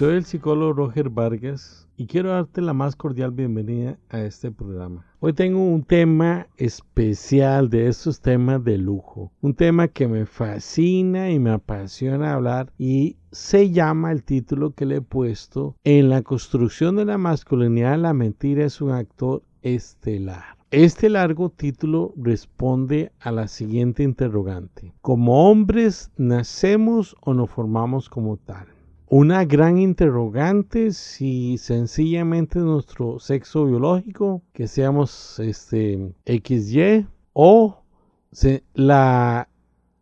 Soy el psicólogo Roger Vargas y quiero darte la más cordial bienvenida a este programa. Hoy tengo un tema especial de estos temas de lujo, un tema que me fascina y me apasiona hablar y se llama el título que le he puesto En la construcción de la masculinidad la mentira es un actor estelar. Este largo título responde a la siguiente interrogante. ¿Como hombres nacemos o nos formamos como tal? Una gran interrogante si sencillamente nuestro sexo biológico, que seamos este, XY, o la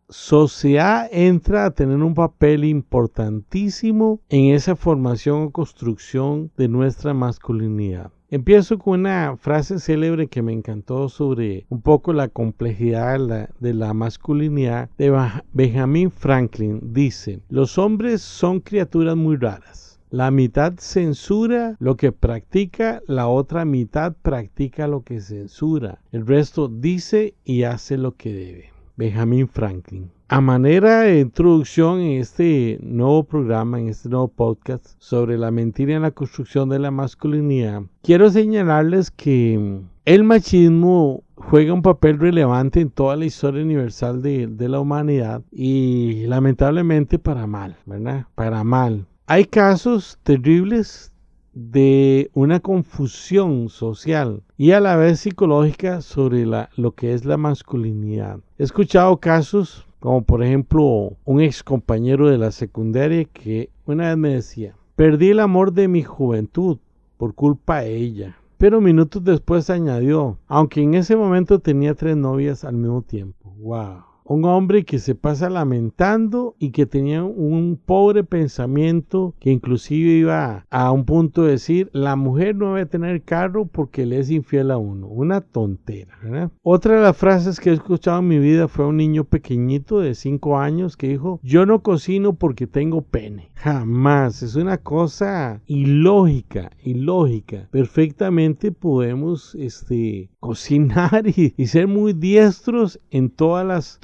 sociedad entra a tener un papel importantísimo en esa formación o construcción de nuestra masculinidad. Empiezo con una frase célebre que me encantó sobre un poco la complejidad de la, masculinidad de Benjamin Franklin. Dice, los hombres son criaturas muy raras. La mitad censura lo que practica, la otra mitad practica lo que censura. El resto dice y hace lo que debe. Benjamin Franklin. A manera de introducción en este nuevo programa, en este nuevo podcast sobre la mentira en la construcción de la masculinidad, quiero señalarles que el machismo juega un papel relevante en toda la historia universal de, de la humanidad y lamentablemente para mal, ¿verdad? Para mal. Hay casos terribles de una confusión social y a la vez psicológica sobre la, lo que es la masculinidad. He escuchado casos como por ejemplo un ex compañero de la secundaria que una vez me decía, perdí el amor de mi juventud por culpa de ella. Pero minutos después añadió, aunque en ese momento tenía tres novias al mismo tiempo. ¡Wow! Un hombre que se pasa lamentando y que tenía un pobre pensamiento que inclusive iba a un punto de decir la mujer no debe tener carro porque le es infiel a uno. Una tontera. Otra de las frases que he escuchado en mi vida fue un niño pequeñito de 5 años que dijo yo no cocino porque tengo pene. Jamás. Es una cosa ilógica, ilógica. Perfectamente podemos este, cocinar y, ser muy diestros en todas las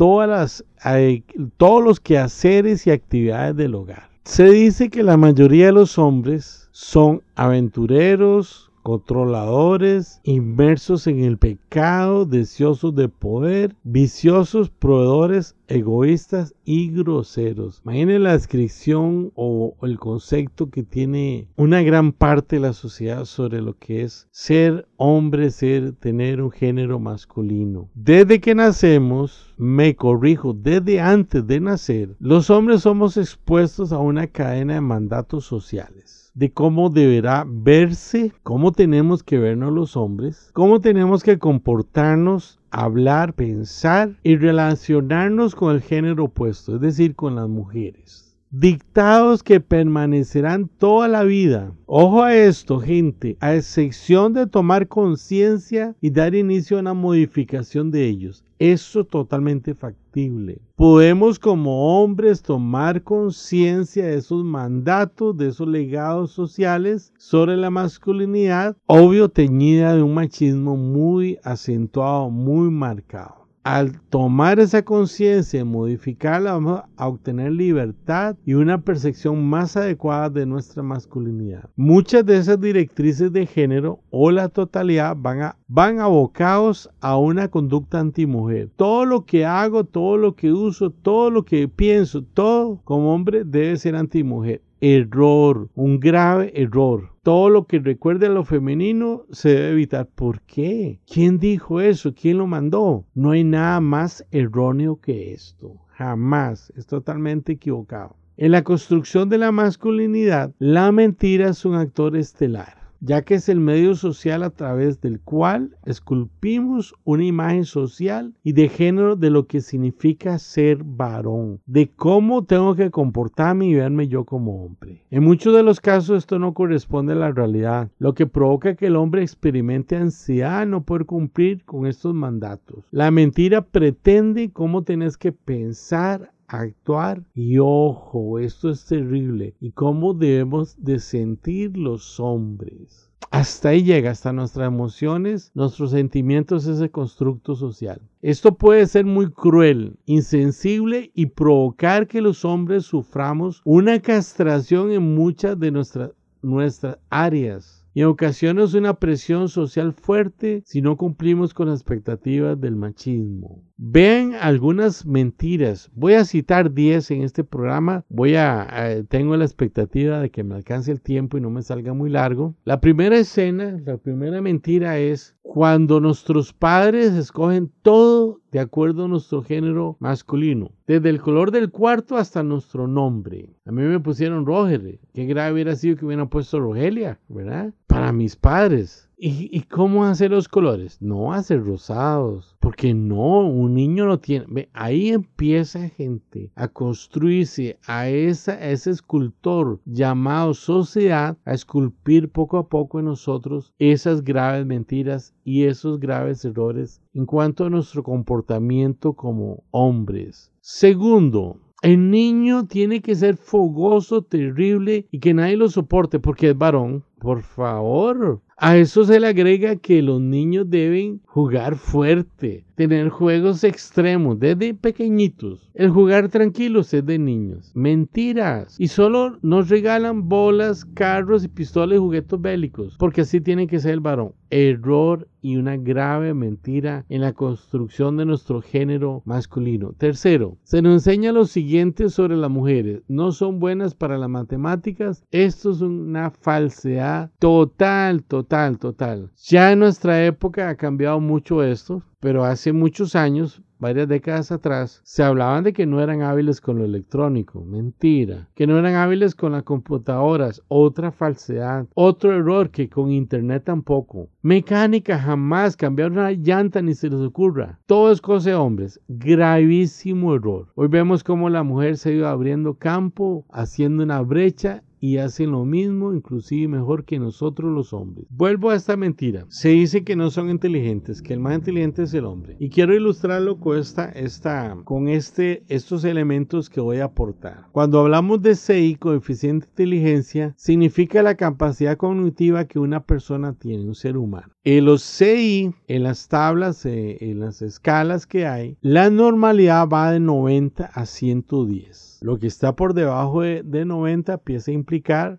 todos los quehaceres y actividades del hogar. Se dice que la mayoría de los hombres son aventureros, controladores, inmersos en el pecado, deseosos de poder, viciosos, proveedores, egoístas y groseros. Imaginen la descripción o el concepto que tiene una gran parte de la sociedad sobre lo que es ser hombre, ser, tener un género masculino. Desde que nacemos, me corrijo, desde antes de nacer, los hombres somos expuestos a una cadena de mandatos sociales de cómo deberá verse, cómo tenemos que vernos los hombres, cómo tenemos que comportarnos, hablar, pensar y relacionarnos con el género opuesto, es decir, con las mujeres dictados que permanecerán toda la vida. Ojo a esto, gente, a excepción de tomar conciencia y dar inicio a una modificación de ellos. Eso es totalmente factible. Podemos como hombres tomar conciencia de esos mandatos, de esos legados sociales sobre la masculinidad, obvio teñida de un machismo muy acentuado, muy marcado al tomar esa conciencia y modificarla, vamos a obtener libertad y una percepción más adecuada de nuestra masculinidad. Muchas de esas directrices de género o la totalidad van, a, van abocados a una conducta antimujer. Todo lo que hago, todo lo que uso, todo lo que pienso, todo como hombre debe ser antimujer error, un grave error. Todo lo que recuerde a lo femenino se debe evitar. ¿Por qué? ¿Quién dijo eso? ¿Quién lo mandó? No hay nada más erróneo que esto. Jamás. Es totalmente equivocado. En la construcción de la masculinidad, la mentira es un actor estelar ya que es el medio social a través del cual esculpimos una imagen social y de género de lo que significa ser varón, de cómo tengo que comportarme y verme yo como hombre. En muchos de los casos esto no corresponde a la realidad, lo que provoca que el hombre experimente ansiedad no poder cumplir con estos mandatos. La mentira pretende cómo tenés que pensar, actuar y ojo, esto es terrible y cómo debemos de sentir los hombres. Hasta ahí llega, hasta nuestras emociones, nuestros sentimientos, ese constructo social. Esto puede ser muy cruel, insensible y provocar que los hombres suframos una castración en muchas de nuestras, nuestras áreas y en ocasiones una presión social fuerte si no cumplimos con las expectativas del machismo. Vean algunas mentiras. Voy a citar 10 en este programa. Voy a, tengo la expectativa de que me alcance el tiempo y no me salga muy largo. La primera escena, la primera mentira es cuando nuestros padres escogen todo de acuerdo a nuestro género masculino, desde el color del cuarto hasta nuestro nombre. A mí me pusieron Roger, qué grave hubiera sido que hubieran puesto Rogelia, ¿verdad? Para mis padres. ¿Y, cómo hacer los colores? No hacer rosados, porque no, un niño no tiene. ahí empieza gente a construirse a, esa, ese escultor llamado sociedad, a esculpir poco a poco en nosotros esas graves mentiras y esos graves errores en cuanto a nuestro comportamiento como hombres. Segundo, el niño tiene que ser fogoso, terrible y que nadie lo soporte porque es varón. Por favor, a eso se le agrega que los niños deben jugar fuerte, tener juegos extremos desde pequeñitos. El jugar tranquilos es de niños. Mentiras. Y solo nos regalan bolas, carros y pistolas y juguetes bélicos, porque así tiene que ser el varón. Error y una grave mentira en la construcción de nuestro género masculino. Tercero, se nos enseña lo siguiente sobre las mujeres. No son buenas para las matemáticas. Esto es una falsedad total, total Total. Ya en nuestra época ha cambiado mucho esto, pero hace muchos años, varias décadas atrás, se hablaban de que no eran hábiles con lo electrónico. Mentira. Que no eran hábiles con las computadoras. Otra falsedad. Otro error que con internet tampoco. Mecánica jamás. Cambiar una llanta ni se les ocurra. Todo es cosa de hombres. Gravísimo error. Hoy vemos cómo la mujer se ha ido abriendo campo, haciendo una brecha y hacen lo mismo, inclusive mejor que nosotros los hombres. Vuelvo a esta mentira. Se dice que no son inteligentes, que el más inteligente es el hombre. Y quiero ilustrarlo con, esta, esta, con este, estos elementos que voy a aportar. Cuando hablamos de CI, coeficiente de inteligencia, significa la capacidad cognitiva que una persona tiene, un ser humano. En los CI, en las tablas, eh, en las escalas que hay, la normalidad va de 90 a 110. Lo que está por debajo de, 90 empieza a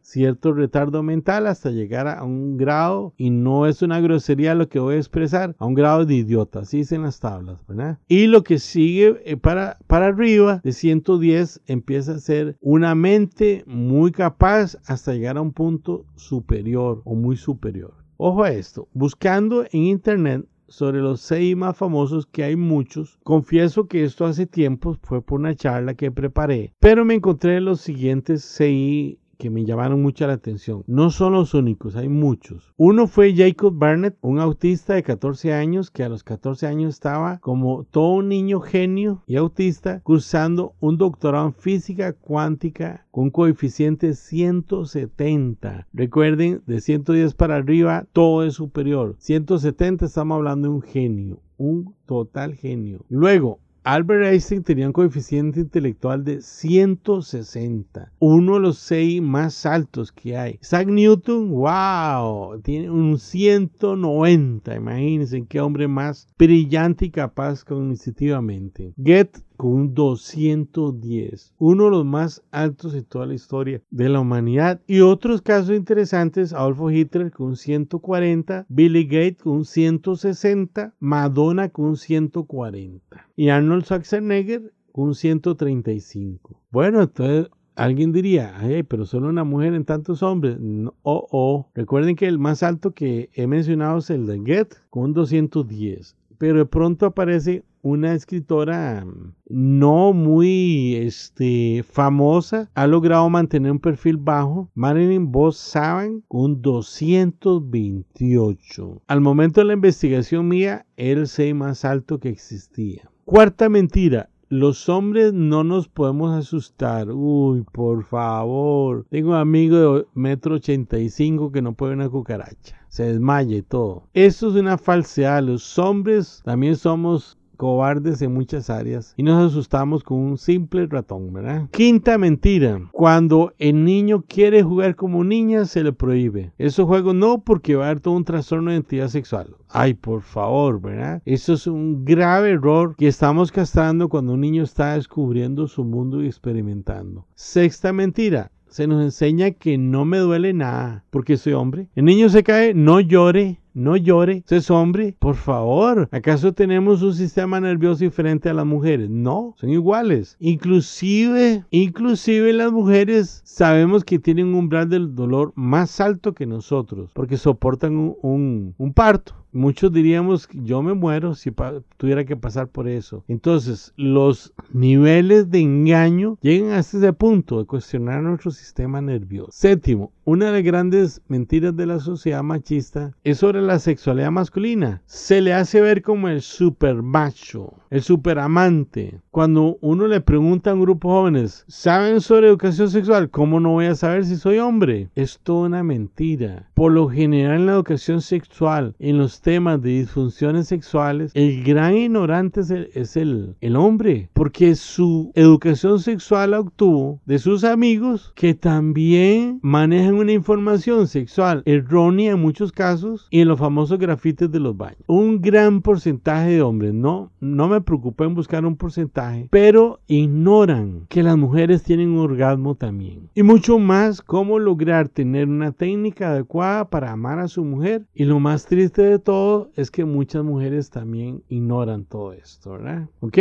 cierto retardo mental hasta llegar a un grado, y no es una grosería lo que voy a expresar, a un grado de idiota, así dicen las tablas, ¿verdad? Y lo que sigue eh, para, para arriba de 110 empieza a ser una mente muy capaz hasta llegar a un punto superior o muy superior. Ojo a esto, buscando en internet sobre los seis más famosos, que hay muchos. Confieso que esto hace tiempo fue por una charla que preparé, pero me encontré los siguientes seis que me llamaron mucho la atención. No son los únicos, hay muchos. Uno fue Jacob Barnett, un autista de 14 años que a los 14 años estaba como todo un niño genio y autista cursando un doctorado en física cuántica con coeficiente 170. Recuerden, de 110 para arriba todo es superior. 170 estamos hablando de un genio, un total genio. Luego, Albert Einstein tenía un coeficiente intelectual de 160, uno de los seis más altos que hay. Isaac Newton, wow, tiene un 190, imagínense qué hombre más brillante y capaz cognitivamente. Goethe con un 210, uno de los más altos en toda la historia de la humanidad. Y otros casos interesantes, Adolfo Hitler con un 140, Billy Gates con un 160, Madonna con un 140 y Arnold Schwarzenegger con un 135. Bueno, entonces Alguien diría, Ay, pero solo una mujer en tantos hombres. Oh, oh. Recuerden que el más alto que he mencionado es el de Goethe, con un 210. Pero de pronto aparece una escritora mm, no muy este, famosa, ha logrado mantener un perfil bajo. Marilyn Vos Saban con 228. Al momento de la investigación mía, era el 6 más alto que existía. Cuarta mentira, los hombres no nos podemos asustar. Uy, por favor. Tengo un amigo de metro 85 que no puede una cucaracha. Se desmaya y todo. Eso es una falsedad. Los hombres también somos cobardes en muchas áreas y nos asustamos con un simple ratón, ¿verdad? Quinta mentira. Cuando el niño quiere jugar como niña, se le prohíbe. Eso juego no porque va a haber todo un trastorno de identidad sexual. Ay, por favor, ¿verdad? Eso es un grave error que estamos castrando cuando un niño está descubriendo su mundo y experimentando. Sexta mentira se nos enseña que no me duele nada porque soy hombre. El niño se cae, no llore, no llore, es hombre, por favor. ¿Acaso tenemos un sistema nervioso diferente a las mujeres? No, son iguales. Inclusive, inclusive las mujeres sabemos que tienen un umbral del dolor más alto que nosotros, porque soportan un parto. Muchos diríamos, yo me muero si tuviera que pasar por eso. Entonces, los niveles de engaño llegan hasta ese punto de cuestionar nuestro sistema nervioso. Séptimo, una de las grandes mentiras de la sociedad machista es sobre la sexualidad masculina. Se le hace ver como el super macho, el super amante. Cuando uno le pregunta a un grupo de jóvenes, ¿saben sobre educación sexual? ¿Cómo no voy a saber si soy hombre? Es toda una mentira. Por lo general en la educación sexual, en los temas de disfunciones sexuales, el gran ignorante es el, el, hombre, porque su educación sexual la obtuvo de sus amigos que también manejan una información sexual errónea en muchos casos y en los famosos grafites de los baños. Un gran porcentaje de hombres, no, no me preocupa en buscar un porcentaje, pero ignoran que las mujeres tienen un orgasmo también. Y mucho más cómo lograr tener una técnica adecuada para amar a su mujer. Y lo más triste de todo es que muchas mujeres también ignoran todo esto, ¿verdad? ¿Ok?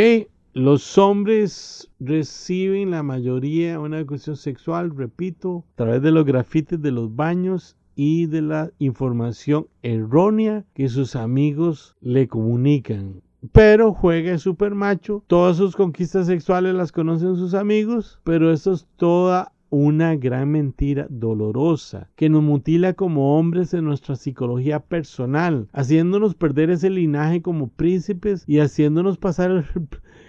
Los hombres reciben la mayoría una educación sexual, repito, a través de los grafites de los baños y de la información errónea que sus amigos le comunican. Pero juega super macho, todas sus conquistas sexuales las conocen sus amigos, pero eso es toda una gran mentira dolorosa que nos mutila como hombres en nuestra psicología personal, haciéndonos perder ese linaje como príncipes y haciéndonos pasar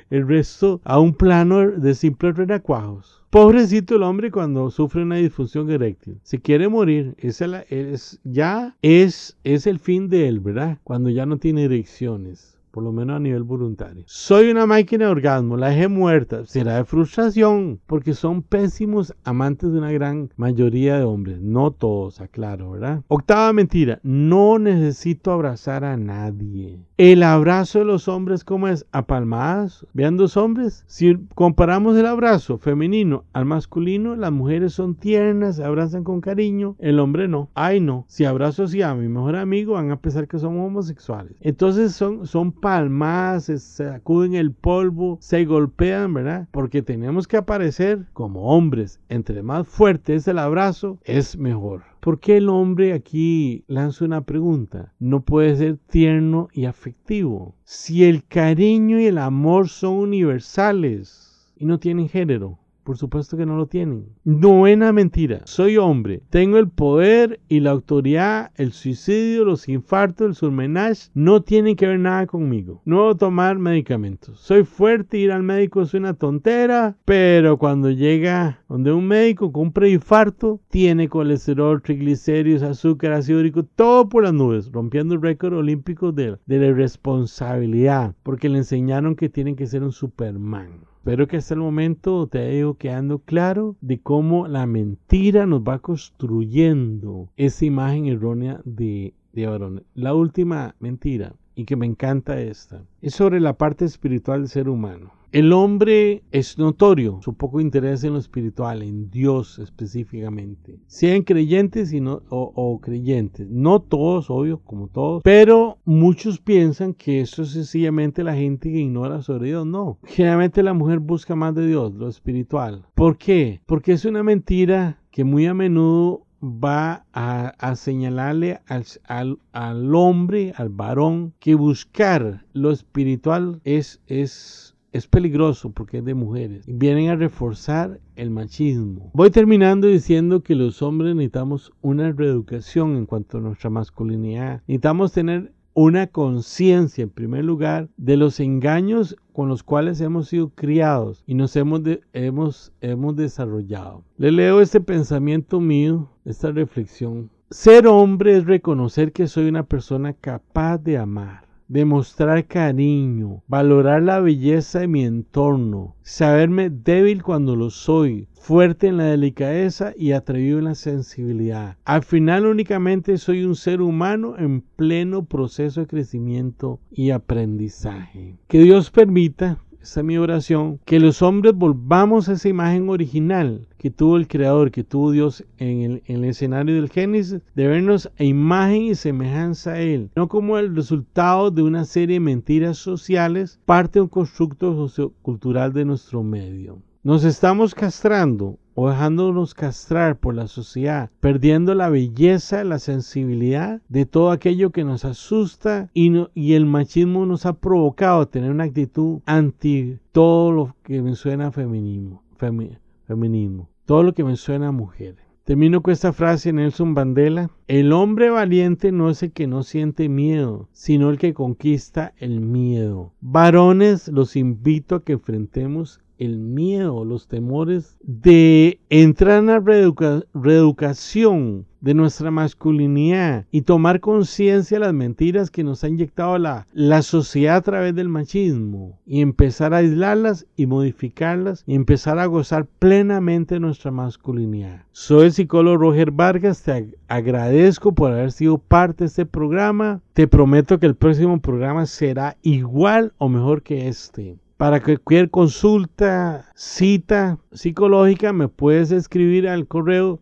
el, resto a un plano de simples renacuajos. Pobrecito el hombre cuando sufre una disfunción eréctil. Se quiere morir. Es ya es, es el fin de él, ¿verdad? Cuando ya no tiene erecciones por lo menos a nivel voluntario. Soy una máquina de orgasmo, la dejé muerta. Será de frustración, porque son pésimos amantes de una gran mayoría de hombres. No todos, aclaro, ¿verdad? Octava mentira, no necesito abrazar a nadie. El abrazo de los hombres, ¿cómo es? A palmadas. Vean dos hombres. Si comparamos el abrazo femenino al masculino, las mujeres son tiernas, se abrazan con cariño, el hombre no. Ay, no. Si abrazo así a mi mejor amigo, van a pensar que somos homosexuales. Entonces son, son palmadas, se sacuden el polvo, se golpean, ¿verdad? Porque tenemos que aparecer como hombres. Entre más fuerte es el abrazo, es mejor. ¿Por qué el hombre aquí lanza una pregunta? No puede ser tierno y afectivo. Si el cariño y el amor son universales y no tienen género, por supuesto que no lo tienen. Novena mentira. Soy hombre. Tengo el poder y la autoridad. El suicidio, los infartos, el surmenage no tienen que ver nada conmigo. No a tomar medicamentos. Soy fuerte. Ir al médico es una tontera. Pero cuando llega donde un médico con un tiene colesterol, triglicéridos, azúcar, ácido úrico, todo por las nubes, rompiendo el récord olímpico de, de la irresponsabilidad. Porque le enseñaron que tienen que ser un Superman. Espero que hasta el momento te haya quedando claro de cómo la mentira nos va construyendo esa imagen errónea de, de. La última mentira, y que me encanta esta, es sobre la parte espiritual del ser humano. El hombre es notorio su poco interés en lo espiritual, en Dios específicamente. Sean creyentes y no, o, creyentes. No todos, obvio, como todos. Pero muchos piensan que eso es sencillamente la gente que ignora sobre Dios. No. Generalmente la mujer busca más de Dios, lo espiritual. ¿Por qué? Porque es una mentira que muy a menudo va a, señalarle al, al, hombre, al varón, que buscar lo espiritual es, es es peligroso porque es de mujeres. Vienen a reforzar el machismo. Voy terminando diciendo que los hombres necesitamos una reeducación en cuanto a nuestra masculinidad. Necesitamos tener una conciencia, en primer lugar, de los engaños con los cuales hemos sido criados y nos hemos, hemos, hemos desarrollado. Le leo este pensamiento mío, esta reflexión. Ser hombre es reconocer que soy una persona capaz de amar demostrar cariño, valorar la belleza de mi entorno, saberme débil cuando lo soy, fuerte en la delicadeza y atrevido en la sensibilidad. Al final únicamente soy un ser humano en pleno proceso de crecimiento y aprendizaje. Que Dios permita esta es mi oración, que los hombres volvamos a esa imagen original que tuvo el Creador, que tuvo Dios en el, en el, escenario del Génesis, de vernos a imagen y semejanza a Él, no como el resultado de una serie de mentiras sociales, parte de un constructo sociocultural de nuestro medio. Nos estamos castrando o dejándonos castrar por la sociedad, perdiendo la belleza, la sensibilidad de todo aquello que nos asusta y, el machismo nos ha provocado a tener una actitud anti todo lo que me suena feminismo, feminismo, todo lo que me suena a mujer. Termino con esta frase de Nelson Mandela. El hombre valiente no es el que no siente miedo, sino el que conquista el miedo. Varones, los invito a que enfrentemos el miedo, los temores de entrar en la reeducación de nuestra masculinidad y tomar conciencia de las mentiras que nos ha inyectado la, sociedad a través del machismo y empezar a aislarlas y modificarlas y empezar a gozar plenamente nuestra masculinidad. Soy el psicólogo Roger Vargas, te agradezco por haber sido parte de este programa. Te prometo que el próximo programa será igual o mejor que este. Para cualquier consulta, cita psicológica, me puedes escribir al correo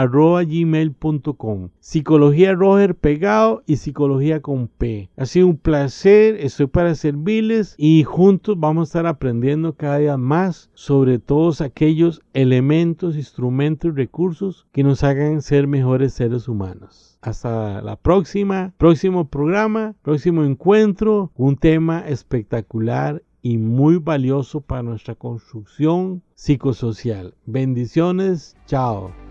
psicologiaroger.gmail.com Psicología Roger pegado y psicología con P. Ha sido un placer, estoy para servirles y juntos vamos a estar aprendiendo cada día más sobre todos aquellos elementos, instrumentos y recursos que nos hagan ser mejores seres humanos. Hasta la próxima, próximo programa, próximo encuentro, un tema espectacular y muy valioso para nuestra construcción psicosocial. Bendiciones, chao.